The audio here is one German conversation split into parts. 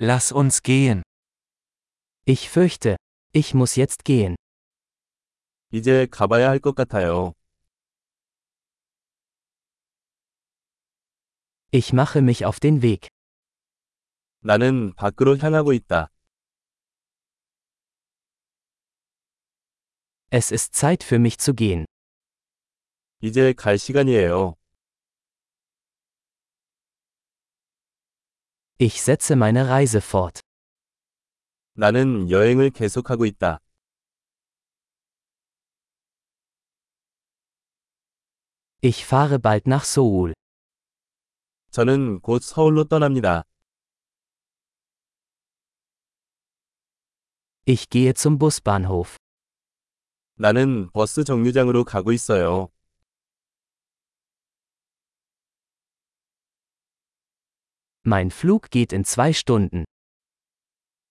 Lass uns gehen. Ich fürchte, ich muss jetzt gehen. 이제 가봐야 할 것 같아요. Ich mache mich auf den Weg. 나는 밖으로 향하고 있다. Es ist Zeit für mich zu gehen. 이제 갈 시간이에요. Ich setze meine Reise fort. 나는 여행을 계속하고 있다. Ich fahre bald nach Seoul. 저는 곧 서울로 떠납니다. Ich gehe zum Busbahnhof. 나는 버스 정류장으로 가고 있어요. Mein Flug geht in zwei Stunden.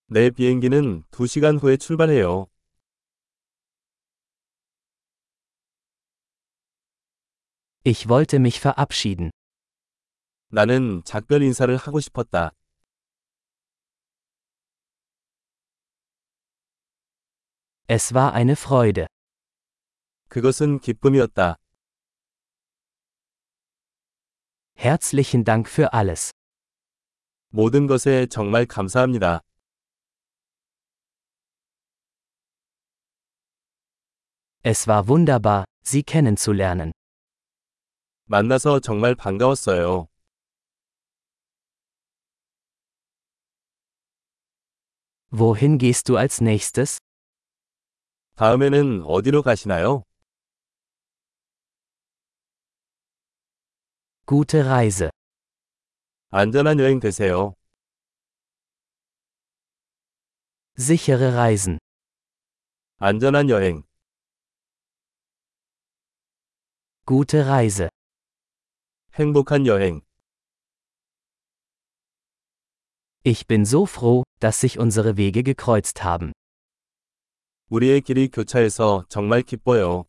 내 비행기는 2시간 후에 출발해요. Ich wollte mich verabschieden. 나는 작별 인사를 하고 싶었다. Es war eine Freude. 그것은 기쁨이었다. Herzlichen Dank für alles. 모든 것에 정말 감사합니다. Es war wunderbar, Sie kennenzulernen. 만나서 정말 반가웠어요. Wohin gehst du als nächstes? 다음에는 어디로 가시나요? Gute Reise. 안전한 여행 되세요. Sichere Reisen. 안전한 여행. Gute Reise. 행복한 여행. Ich bin so froh, dass sich unsere Wege gekreuzt haben. 우리의 길이 교차해서 정말 기뻐요.